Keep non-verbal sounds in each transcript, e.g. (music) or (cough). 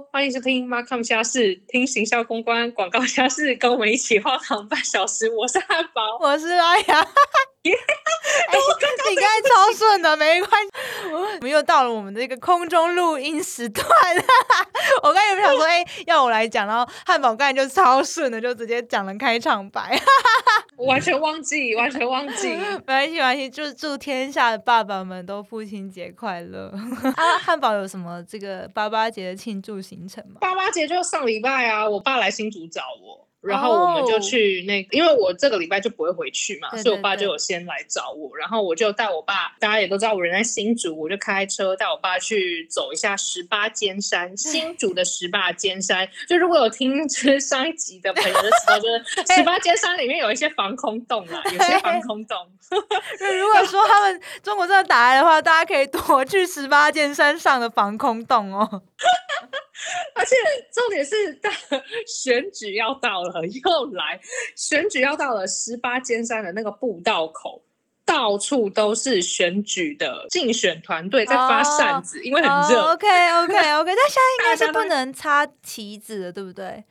欢迎收听《Markham 家事》，听行销公关广告家事，跟我们一起荒唐半小时。我是汉堡，我是阿雅。哎，你刚才超顺的，没关系。我们又到了我们这个空中录音时段。我刚才有想说，哎，要我来讲，然后汉堡刚才就超顺的，就直接讲了开场白。(laughs) 完全忘记，完全忘记。没关系，没关系。就祝天下的爸爸们都父亲节快乐。(laughs) 啊，汉堡有什么这个八八节的庆祝行程吗？八八节就上礼拜啊，我爸来新竹找我。然后我们就去那，因为我这个礼拜就不会回去嘛，所以我爸就有先来找我，然后我就带我爸，大家也都知道我人在新竹，我就开车带我爸去走一下十八尖山，新竹的十八尖山。就如果有听就是 (laughs) 上一集的朋友就知道，就是十八尖山里面有一些防空洞啊，有些防空洞。(laughs) 如果说他们中国真的打来的话，大家可以躲去十八尖山上的防空洞哦。(laughs) 而且重点是，选举要到了，(laughs) 又来选举要到了，十八尖山的那个步道口，到处都是选举的竞选团队在发扇子，因为很热。OK OK OK，(laughs) 但现在应该是不能插旗子的，对不对？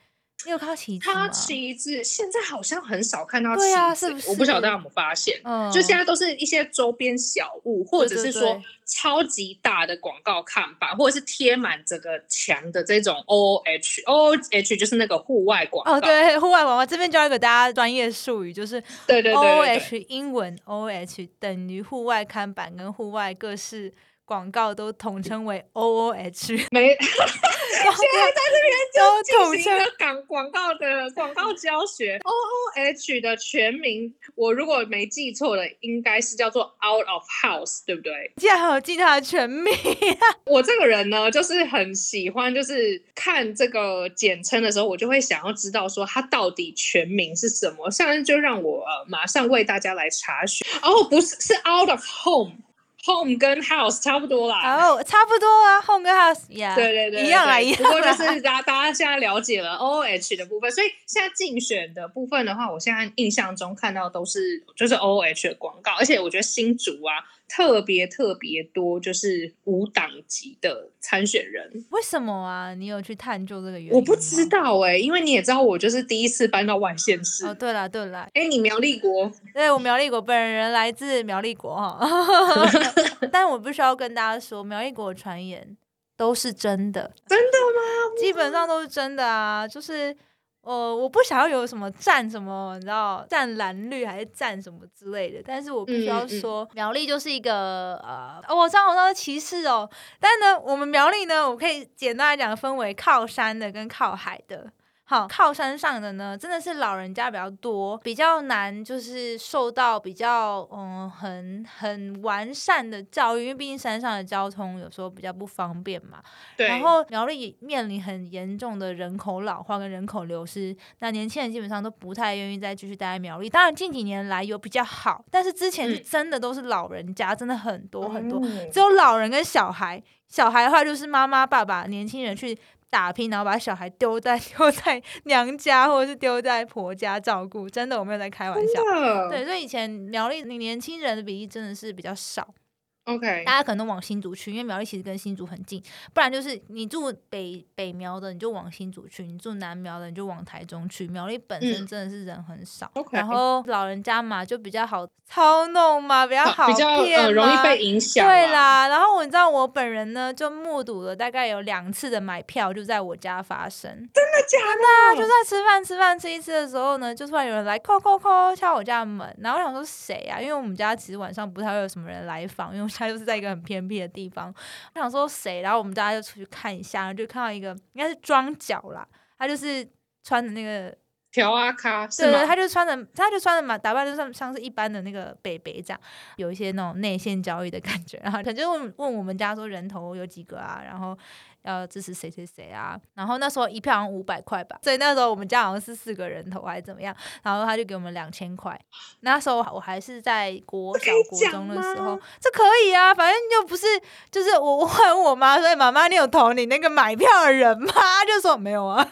你有看到旗子吗？旗子现在好像很少看到旗子，我不晓得大家有没有发现，嗯就现在都是一些周边小物，或者是说超级大的广告看板，或者是贴满整个墙的这种 O H O H，就是那个户外广告。哦，对，户外广告这边教一个大家专业术语，就是对对对 O H 英文 O H 等于户外看板跟户外各式。广告都统称为 O O H，(laughs) 没，(laughs) 现在在这边就进行一个广广告的广告教学。O O H 的全名，我如果没记错的，应该是叫做 Out of House，对不对？竟然还有记它的全名。(laughs) 我这个人呢，就是很喜欢，就是看这个简称的时候，我就会想要知道说它到底全名是什么。现在就让我马上为大家来查询。哦，不是，是 Out of Home。Home 跟 House 差不多啦，哦，差不多啊，Home 跟 House 一样，对对对，一样啊，一样。不过就是大家大家现在了解了 O H 的部分，所以现在竞选的部分的话，我现在印象中看到都是就是 O H 的广告，而且我觉得新竹啊。特别特别多，就是无党籍的参选人。为什么啊？你有去探究这个原因？我不知道哎，因为你也知道，我就是第一次搬到外县市。哦，对了对了，哎，你苗栗国？对，我苗栗国，本人来自苗栗国哈。(laughs) 但我不需要跟大家说，苗栗国的传言都是真的。真的吗？基本上都是真的啊，就是。呃，我不想要有什么占什么，你知道占蓝绿还是占什么之类的，但是我必须要说，苗栗就是一个呃，我知道我说歧视哦，但呢，我们苗栗呢，我可以简单来讲，分为靠山的跟靠海的。好，靠山上的呢，真的是老人家比较多，比较难，就是受到比较嗯很很完善的教育，因为毕竟山上的交通有时候比较不方便嘛。对。然后苗栗面临很严重的人口老化跟人口流失，那年轻人基本上都不太愿意再继续待在苗栗。当然近几年来有比较好，但是之前是真的都是老人家，真的很多很多，只有老人跟小孩。小孩的话就是妈妈爸爸，年轻人去。打拼，然后把小孩丢在 (laughs) 丢在娘家，或者是丢在婆家照顾，真的我没有在开玩笑。对，所以以前苗栗年轻人的比例真的是比较少。OK，大家可能往新竹去，因为苗栗其实跟新竹很近。不然就是你住北北苗的，你就往新竹去；你住南苗的，你就往台中去。苗栗本身真的是人很少，然后老人家嘛就比较好操弄嘛，比较好骗容易被影响。对啦，然后我你知道我本人呢，就目睹了大概有两次的买票就在我家发生。真的假的？就在吃饭吃饭吃一次的时候呢，就突然有人来敲敲敲敲我家的门，然后我想说谁啊？因为我们家其实晚上不太会有什么人来访，因为。他就是在一个很偏僻的地方，我想说谁，然后我们大家就出去看一下，就看到一个应该是装脚啦，他就是穿的那个条阿卡，对对，他就穿的，他就穿的嘛，打扮就像像是一般的那个北北这样，有一些那种内线交易的感觉，然后他就问问我们家说人头有几个啊，然后。要支持谁谁谁啊？然后那时候一票好像五百块吧，所以那时候我们家好像是四个人头还是怎么样，然后他就给我们两千块。那时候我还是在国小国中的时候，这可以啊，反正又不是，就是我我问我妈说：“妈妈，你有投你那个买票的人吗？”就说没有啊。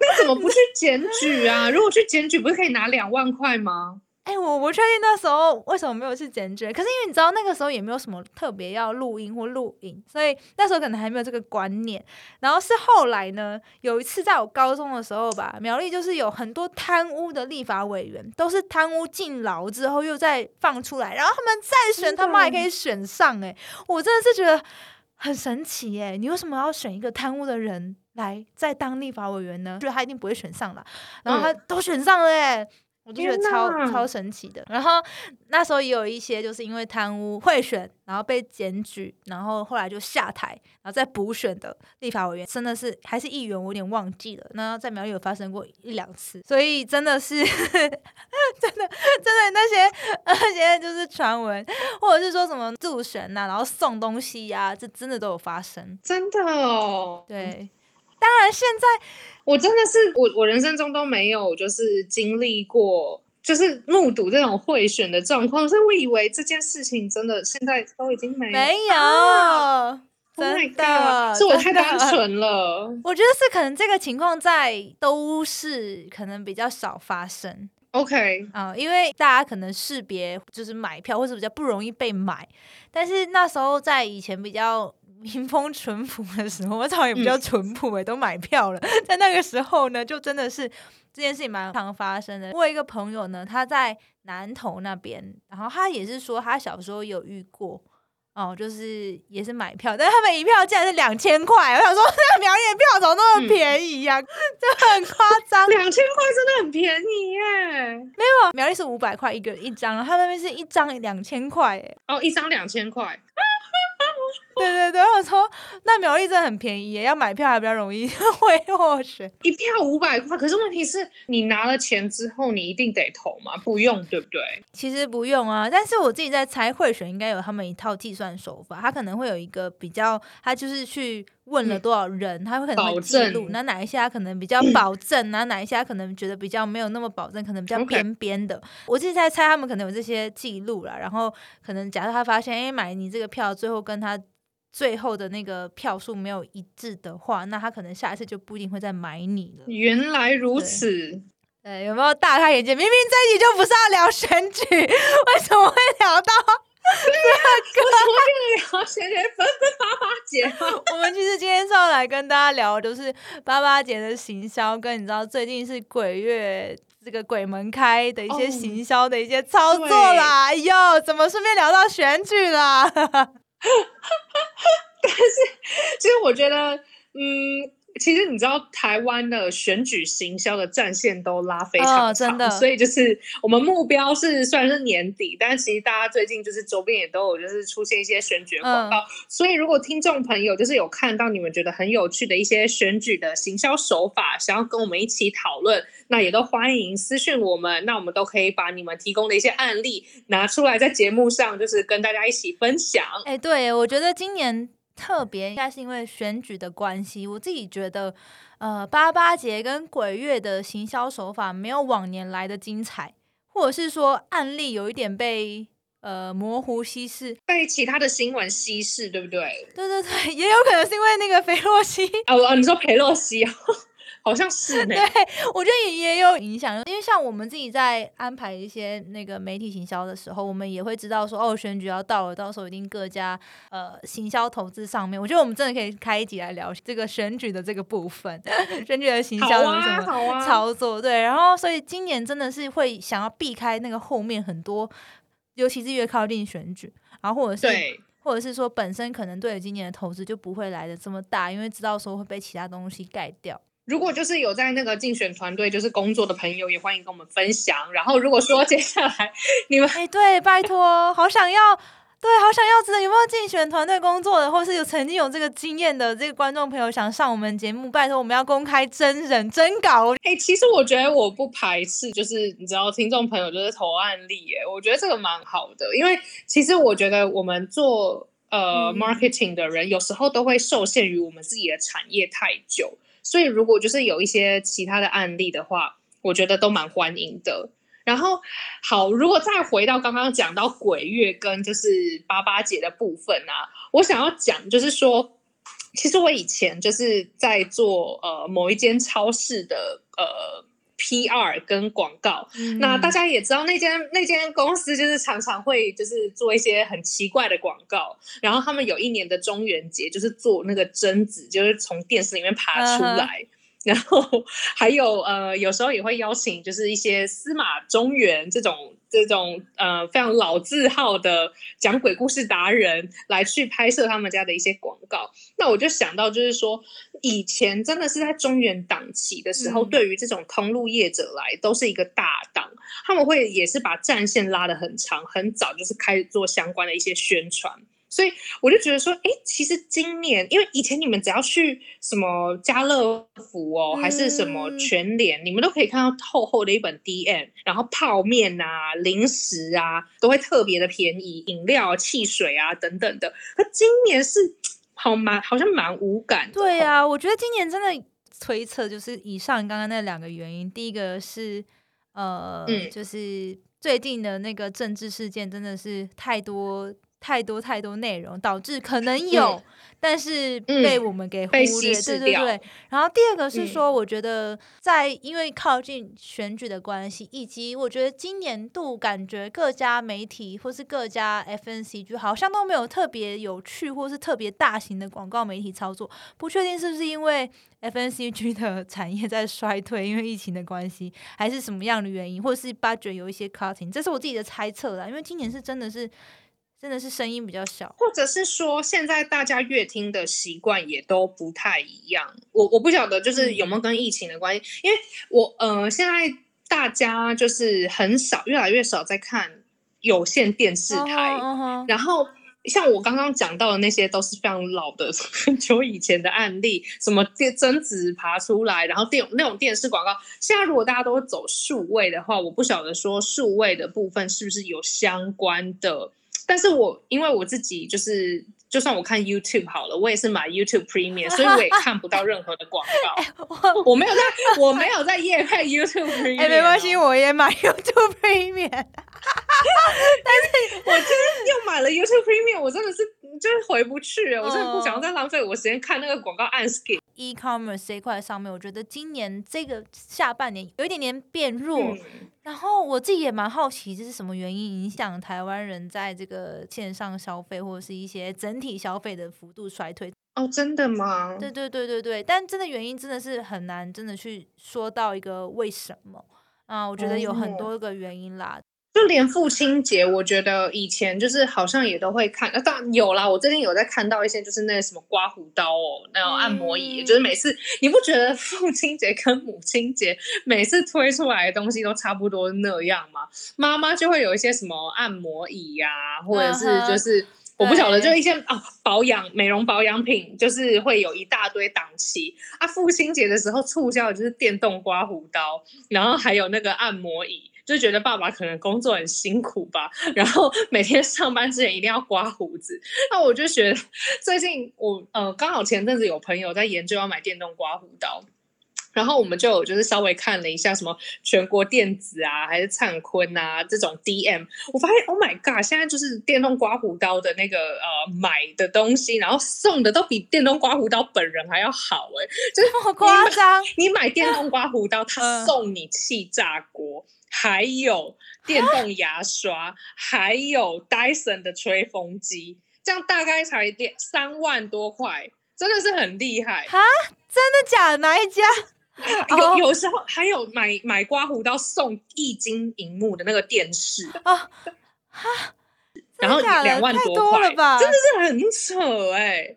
那怎么不去检举啊？如果去检举，不是可以拿两万块吗？哎，我不确定那时候为什么没有去检举，可是因为你知道那个时候也没有什么特别要录音或录影，所以那时候可能还没有这个观念。然后是后来呢，有一次在我高中的时候吧，苗栗就是有很多贪污的立法委员，都是贪污进牢之后又再放出来，然后他们再选，他们还可以选上。哎，我真的是觉得很神奇哎，你为什么要选一个贪污的人来再当立法委员呢？觉得他一定不会选上了，然后他都选上了哎。我就觉得超超神奇的，然后那时候也有一些就是因为贪污贿选，然后被检举，然后后来就下台，然后再补选的立法委员，真的是还是议员，我有点忘记了。那在苗栗有发生过一两次，所以真的是 (laughs) 真的真的那些那些就是传闻，或者是说什么助选呐，然后送东西呀，这真的都有发生，真的哦，对。当然，现在我真的是我我人生中都没有就是经历过，就是目睹这种贿选的状况，所以我以为这件事情真的现在都已经没没有，真的，是我太单纯了。(laughs) 我觉得是可能这个情况在都市可能比较少发生。OK 啊，因为大家可能识别就是买票或是比较不容易被买，但是那时候在以前比较。民风淳朴的时候，我操也比较淳朴诶，都买票了。(laughs) 在那个时候呢，就真的是这件事情蛮常发生的。我一个朋友呢，他在南投那边，然后他也是说他小时候有遇过哦，就是也是买票，但是他们一票竟然是两千块。我想说，(laughs) 那个苗栗票怎么那么便宜呀？就很夸张，两千块真的很便宜耶。(laughs) 没有，苗栗是五百块一个一张，他那边是一张两千块哎。哦，一张两千块。(laughs) 对对对，我说那苗栗真的很便宜耶，要买票还比较容易 (laughs) 会获选，一票五百块。可是问题是你拿了钱之后，你一定得投吗？不用，对不对？其实不用啊，但是我自己在猜，贿选应该有他们一套计算手法，他可能会有一个比较，他就是去问了多少人，他会可能会记录，那哪一些他可能比较 (clears throat) 保证，那哪一些他可能觉得比较没有那么保证，可能比较边边的。我自己在猜，他们可能有这些记录啦，然后可能假设他发现，哎，买你这个票，最后跟他。最后的那个票数没有一致的话，那他可能下一次就不一定会再买你了。原来如此，对，有没有大开眼界？明明这一集就不是要聊选举，(laughs) 为什么会聊到这个？为什么会聊选举？分分八八节？(laughs) 我们其实今天是要来跟大家聊，就是八八节的行销，跟你知道最近是鬼月这个鬼门开的一些行销的一些操作啦。哎呦，怎么顺便聊到选举了？(laughs) 我觉得，嗯。其实你知道，台湾的选举行销的战线都拉非常长，所以就是我们目标是虽然是年底，但是其实大家最近就是周边也都有就是出现一些选举广告，所以如果听众朋友就是有看到你们觉得很有趣的一些选举的行销手法，想要跟我们一起讨论，那也都欢迎私讯我们，那我们都可以把你们提供的一些案例拿出来在节目上，就是跟大家一起分享。哎，对，我觉得今年。特别应该是因为选举的关系，我自己觉得，呃，八八节跟鬼月的行销手法没有往年来的精彩，或者是说案例有一点被呃模糊稀释，被其他的新闻稀释，对不对？对对对，(laughs) 也有可能是因为那个菲洛西哦哦，你说裴洛西啊。好像是 (laughs) 对，我觉得也也有影响，因为像我们自己在安排一些那个媒体行销的时候，我们也会知道说，哦，选举要到了，到时候一定各家呃行销投资上面，我觉得我们真的可以开一集来聊这个选举的这个部分，(laughs) 选举的行销有什么操作？对，然后所以今年真的是会想要避开那个后面很多，尤其是越靠近选举，然后或者是或者是说本身可能对今年的投资就不会来的这么大，因为知道说会被其他东西盖掉。如果就是有在那个竞选团队就是工作的朋友，也欢迎跟我们分享。然后如果说接下来你们哎，对，拜托，好想要，对，好想要知道有没有竞选团队工作的，或是有曾经有这个经验的这个观众朋友想上我们节目，拜托，我们要公开真人真稿。哎，其实我觉得我不排斥，就是你知道，听众朋友就是投案例，哎，我觉得这个蛮好的，因为其实我觉得我们做呃 marketing 的人，有时候都会受限于我们自己的产业太久。所以，如果就是有一些其他的案例的话，我觉得都蛮欢迎的。然后，好，如果再回到刚刚讲到鬼月跟就是八八节的部分啊，我想要讲就是说，其实我以前就是在做呃某一间超市的呃 PR 跟广告。那大家也知道，那间那间公司就是常常会就是做一些很奇怪的广告。然后他们有一年的中元节，就是做那个贞子，就是从电视里面爬出来。然后还有呃，有时候也会邀请就是一些司马中原这种这种呃非常老字号的讲鬼故事达人来去拍摄他们家的一些广告。那我就想到就是说，以前真的是在中原档期的时候，对于这种通路业者来都是一个大档，他们会也是把战线拉得很长，很早就是开始做相关的一些宣传。所以我就觉得说，哎，其实今年，因为以前你们只要去什么家乐福哦，还是什么全联，你们都可以看到厚厚的一本 DM，然后泡面啊、零食啊都会特别的便宜，饮料、汽水啊等等的。可今年是好蛮好像蛮无感。对啊，我觉得今年真的推测就是以上刚刚那两个原因，第一个是呃，就是最近的那个政治事件真的是太多。太多太多内容，导致可能有，但是被我们给忽略。对对对。然后第二个是说，我觉得在因为靠近选举的关系，以及我觉得今年度感觉各家媒体或是各家 FNCG 好像都没有特别有趣或是特别大型的广告媒体操作。不确定是不是因为 FNCG 的 (laughs) 产业在衰退，因为疫情的关系，还是什么样的原因，或者是 budget 有一些 cutting，这是我自己的猜测啦。因为今年是真的是。真的是声音比较小，或者是说现在大家乐听的习惯也都不太一样。我我不晓得，就是有没有跟疫情的关系？因为我呃，现在大家就是很少，越来越少在看有线电视台。然后像我刚刚讲到的那些，都是非常老的 (laughs) 很久以前的案例，什么电贞子爬出来，然后电那种电视广告。现在如果大家都走数位的话，我不晓得说数位的部分是不是有相关的。但是我因为我自己就是，就算我看 YouTube 好了，我也是买 YouTube Premium，所以我也 (laughs) 看不到任何的广告。我没有在，我没有在夜配 YouTube Premium。哎，没关系，我也买 (laughs) YouTube Premium。(laughs) 但是我今天又买了 YouTube Premium，我真的是就是回不去，我真的不想要再浪费我时间看那个广告按 skip。E-commerce 这一块上面，我觉得今年这个下半年有一点点变弱。然后我自己也蛮好奇，这是什么原因影响台湾人在这个线上消费或者是一些整体消费的幅度衰退？哦，真的吗？对对对对对，但真的原因真的是很难真的去说到一个为什么啊？我觉得有很多个原因啦。就连父亲节，我觉得以前就是好像也都会看，呃，当然有啦。我最近有在看到一些，就是那什么刮胡刀哦，那种按摩椅，就是每次你不觉得父亲节跟母亲节每次推出来的东西都差不多那样吗？妈妈就会有一些什么按摩椅呀，或者是就是我不晓得，就一些啊保养美容保养品，就是会有一大堆档期啊。父亲节的时候促销的就是电动刮胡刀，然后还有那个按摩椅。就觉得爸爸可能工作很辛苦吧，然后每天上班之前一定要刮胡子。那我就觉得最近我呃刚好前阵子有朋友在研究要买电动刮胡刀，然后我们就就是稍微看了一下什么全国电子啊，还是灿坤啊这种 DM，我发现 Oh my God，现在就是电动刮胡刀的那个呃买的东西，然后送的都比电动刮胡刀本人还要好哎，就是好夸张！你买电动刮胡刀，(laughs) 他送你气炸锅。还有电动牙刷，还有 Dyson 的吹风机，这样大概才电三万多块，真的是很厉害哈，真的假的？哪一家？(laughs) 有有时候还有买买刮胡刀送一斤荧幕的那个电视啊，哈，然后两万多了吧，真的是很扯哎。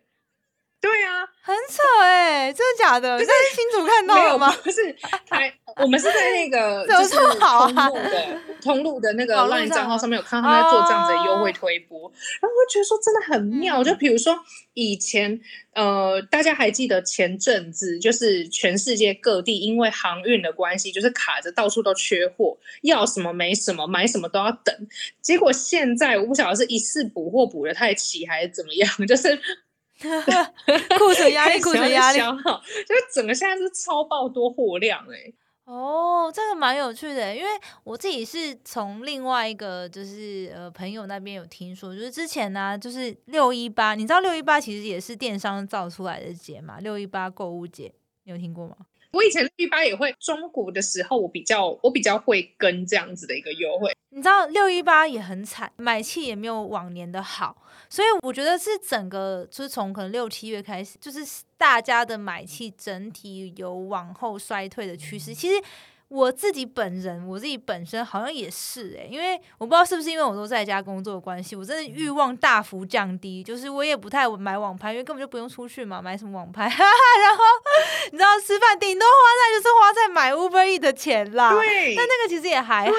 对呀，很扯哎，真的假的？你在新主看到了吗？不是，还我们是在那个 (laughs) 就是通路的通路的那个 LINE 账号上面有看到他们在做这样子的优惠推播，然后我觉得说真的很妙。就比如说以前，呃，大家还记得前阵子就是全世界各地因为航运的关系，就是卡着到处都缺货，要什么没什么，买什么都要等。结果现在我不晓得是一次补货补的太齐还是怎么样，(laughs) 就是。库存压力，(laughs) 库存压力，就是整个现在是超爆多货量哎。哦，这个蛮有趣的，因为我自己是从另外一个就是呃朋友那边有听说，就是之前呢，就是六一八，你知道六一八其实也是电商造出来的节嘛？六一八购物节，你有听过吗？我以前六一八也会中国的时候，我比较我比较会跟这样子的一个优惠。你知道六一八也很惨，买气也没有往年的好，所以我觉得是整个就是从可能六七月开始，就是大家的买气整体有往后衰退的趋势。其实。我自己本人，我自己本身好像也是哎，因为我不知道是不是因为我都在家工作的关系，我真的欲望大幅降低，就是我也不太买网拍，因为根本就不用出去嘛，买什么网拍？(laughs) 然后 (laughs) 你知道吃饭顶多花在就是花在买 Uber E 的钱啦，对，但那个其实也还好，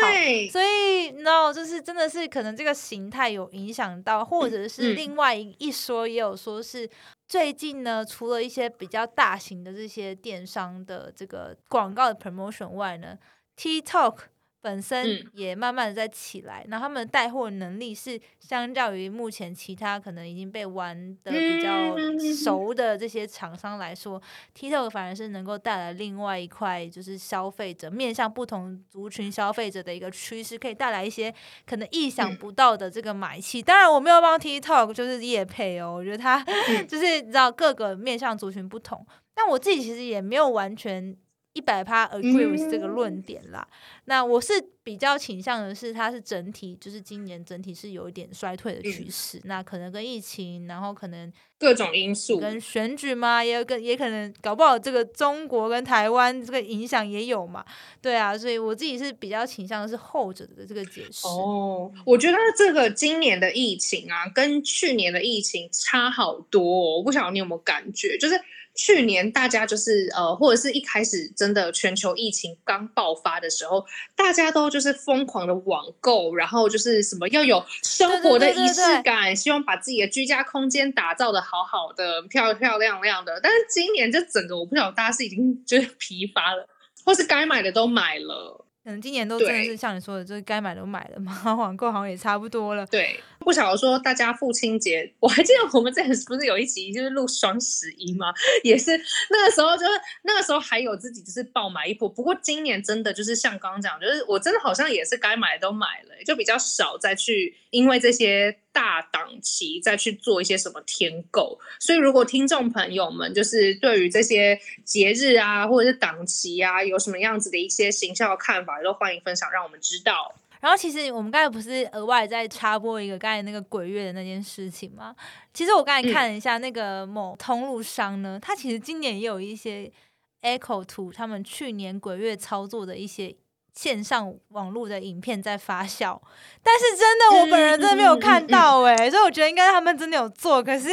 所以你知道就是真的是可能这个形态有影响到，或者是另外一说也有说是。最近呢，除了一些比较大型的这些电商的这个广告的 promotion 外呢，TikTok。本身也慢慢的在起来，那他们的带货能力是相较于目前其他可能已经被玩的比较熟的这些厂商来说，TikTok 反而是能够带来另外一块就是消费者面向不同族群消费者的一个趋势，可以带来一些可能意想不到的这个买气。当然我没有帮 TikTok 就是业配哦，我觉得它就是你知道各个面向族群不同，但我自己其实也没有完全。一百趴 agree with 这个论点啦，那我是比较倾向的是，它是整体就是今年整体是有一点衰退的趋势，那可能跟疫情，然后可能各种因素跟选举嘛，也有跟也可能搞不好这个中国跟台湾这个影响也有嘛，对啊，所以我自己是比较倾向的是后者的这个解释。哦，我觉得这个今年的疫情啊，跟去年的疫情差好多，我不晓得你有没有感觉，就是。去年大家就是呃，或者是一开始真的全球疫情刚爆发的时候，大家都就是疯狂的网购，然后就是什么要有生活的仪式感，希望把自己的居家空间打造的好好的、漂漂亮亮的。但是今年这整个，我不晓得大家是已经就是疲乏了，或是该买的都买了。可能今年都真的是像你说的，就是该买都买了嘛，(laughs) 网购好像也差不多了。对，不晓得说大家父亲节，我还记得我们这不是有一集就是录双十一吗？也是那个时候，就是那个时候还有自己就是爆买一波。不过今年真的就是像刚刚讲，就是我真的好像也是该买都买了，就比较少再去因为这些。大档期再去做一些什么添购，所以如果听众朋友们就是对于这些节日啊或者是档期啊有什么样子的一些行销看法，都欢迎分享，让我们知道。然后其实我们刚才不是额外再插播一个刚才那个鬼月的那件事情吗？其实我刚才看了一下那个某通路商呢，他其实今年也有一些 echo 图，他们去年鬼月操作的一些。线上网络的影片在发酵，但是真的我本人真的没有看到哎，所以我觉得应该他们真的有做，可是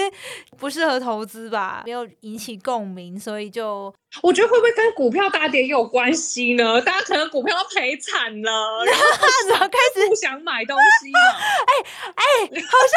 不适合投资吧，没有引起共鸣，所以就我觉得会不会跟股票大跌有关系呢？大家可能股票赔惨了，然后 (laughs) 开始不想买东西了。(laughs) 哎哎，好像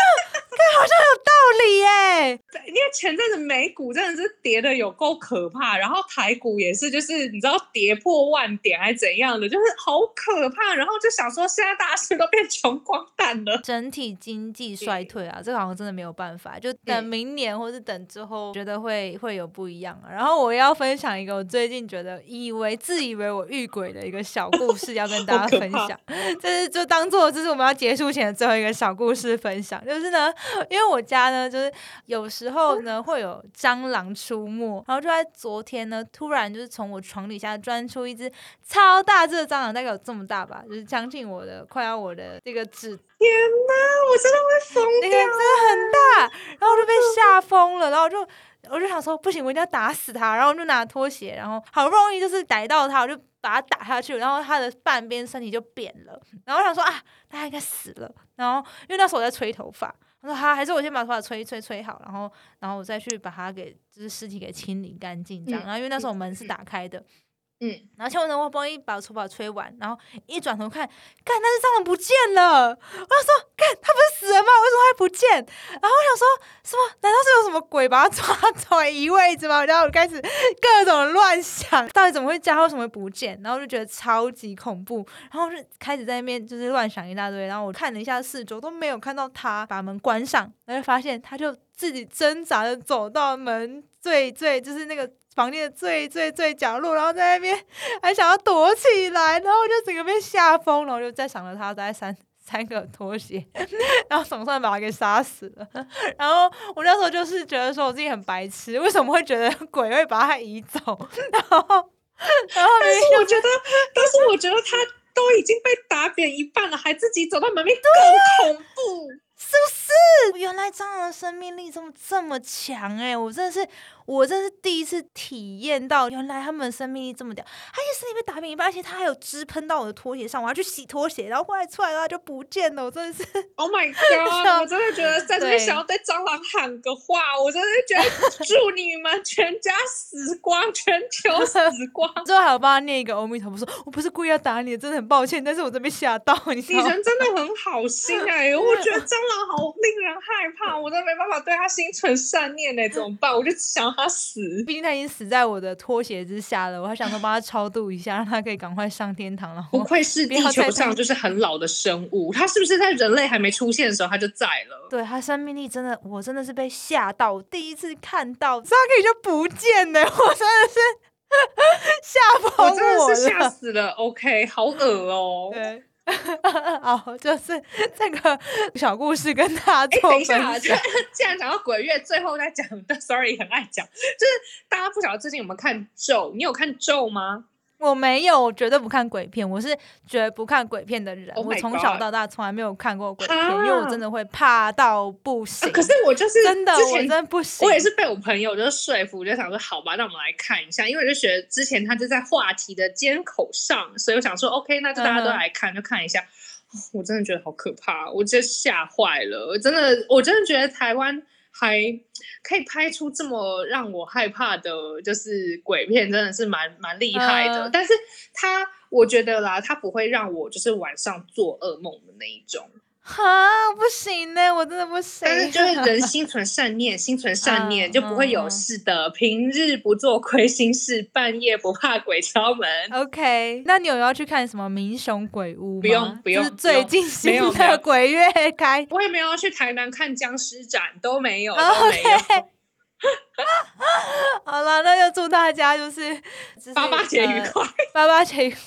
好像有道理哎，因为前阵子美股真的是跌的有够可怕，然后台股也是，就是你知道跌破万点还是怎样的，就是。好可怕，然后就想说，现在大家是都变穷光蛋了，整体经济衰退啊，这个好像真的没有办法，就等明年或是等之后，觉得会会有不一样啊。然后我要分享一个我最近觉得以为自以为我遇鬼的一个小故事，要跟 (laughs) 大家分享，这是就当做这是我们要结束前的最后一个小故事分享。就是呢，因为我家呢，就是有时候呢会有蟑螂出没，然后就在昨天呢，突然就是从我床底下钻出一只超大只的蟑螂。大概有这么大吧，就是将近我的，快要我的这个指。天哪，我真的会疯掉！那个真的很大，然后我就被吓疯了，然后就我就想说，不行，我一定要打死他，然后我就拿拖鞋，然后好不容易就是逮到他，我就把他打下去，然后他的半边身体就扁了，然后我想说啊，他应该死了，然后因为那时候我在吹头发，我说好，还是我先把头发吹吹吹好，然后然后我再去把它给就是尸体给清理干净这样，然后因为那时候门是打开的。嗯，然后千万呢，我帮一把头发吹完，然后一转头看，看那只蟑螂不见了。我想说，看它不是死了吗？为什么还不见？然后我想说，什么？难道是有什么鬼把它抓走移位置吗？然后我开始各种乱想，到底怎么会加？为什么会不见？然后就觉得超级恐怖，然后就开始在那边就是乱想一大堆。然后我看了一下四周，都没有看到它把门关上，然后发现它就自己挣扎的走到门最最就是那个。房间的最最最角落，然后在那边还想要躲起来，然后我就整个被吓疯了，我就在想着他大概三 (laughs) 三个拖鞋，然后总算把他给杀死了。然后我那时候就是觉得说我自己很白痴，为什么会觉得鬼会把他移走？然后然后但是我觉得，但是我觉得他都已经被打扁一半了，还自己走到门面，更恐怖，是不是？原来蟑螂的生命力这么这么强哎！我真的是。我这是第一次体验到，原来他们生命力这么屌。他也是因为打扁一半，而且他还有汁喷到我的拖鞋上，我要去洗拖鞋，然后后来出来的话就不见了。我真的是，Oh my (laughs) god！我真的觉得在这边想要对蟑螂喊个话，我真的觉得 (laughs) 祝你们全家死光，全球死光。(laughs) 最后还有帮他念一个阿弥陀佛，说我不是故意要打你，真的很抱歉，但是我这边吓到你。你人真的很好心哎，我觉得蟑螂好令人害怕，我都没办法对他心存善念呢，怎么办？我就想。他死，毕竟他已经死在我的拖鞋之下了。我还想说帮他超度一下，让他可以赶快上天堂了。不愧是地球上就是很老的生物，他是不是在人类还没出现的时候他就在了？对他生命力真的，我真的是被吓到，第一次看到他可以就不见呢，我真的是 (laughs) 吓疯我，真的是吓死了。OK，好恶哦。对。(laughs) 哦，就是这个小故事跟大家做分享。(laughs) 既然讲到鬼月，最后再讲的，(laughs) Sorry，很爱讲，就是大家不晓得最近有没有看咒？你有看咒吗？我没有，我绝对不看鬼片。我是绝不看鬼片的人。我从小到大从来没有看过鬼片，因为我真的会怕到不行。可是我就是真的，我真的不行。我也是被我朋友就是说服，就想说好吧，那我们来看一下。因为我就觉得之前他就在话题的尖口上，所以我想说 OK，那就大家都来看，就看一下。我真的觉得好可怕，我真吓坏了。我真的，我真的觉得台湾。还可以拍出这么让我害怕的，就是鬼片，真的是蛮蛮厉害的。但是他，我觉得啦，他不会让我就是晚上做噩梦的那一种。哈，不行呢，我真的不行。但是就是人心存善念，心存善念就不会有事的。平日不做亏心事，半夜不怕鬼敲门。OK，那你有要去看什么《民雄鬼屋》吗？不用，不用。最近新的鬼月开，我也没有要去台南看僵尸展，都没有，(laughs) 都没有。(laughs) 好了，那就祝大家就是八八节愉快，八八节愉快。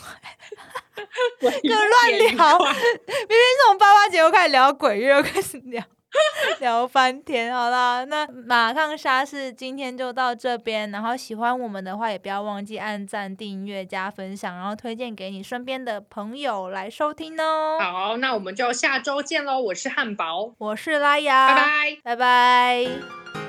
(laughs) 就乱聊，(laughs) 明明从八八节又开始聊鬼月，又开始聊 (laughs) 聊翻天。好啦，那马抗沙士今天就到这边。然后喜欢我们的话，也不要忘记按赞、订阅、加分享，然后推荐给你身边的朋友来收听哦。好，那我们就下周见喽！我是汉堡，我是拉雅，拜拜，拜拜。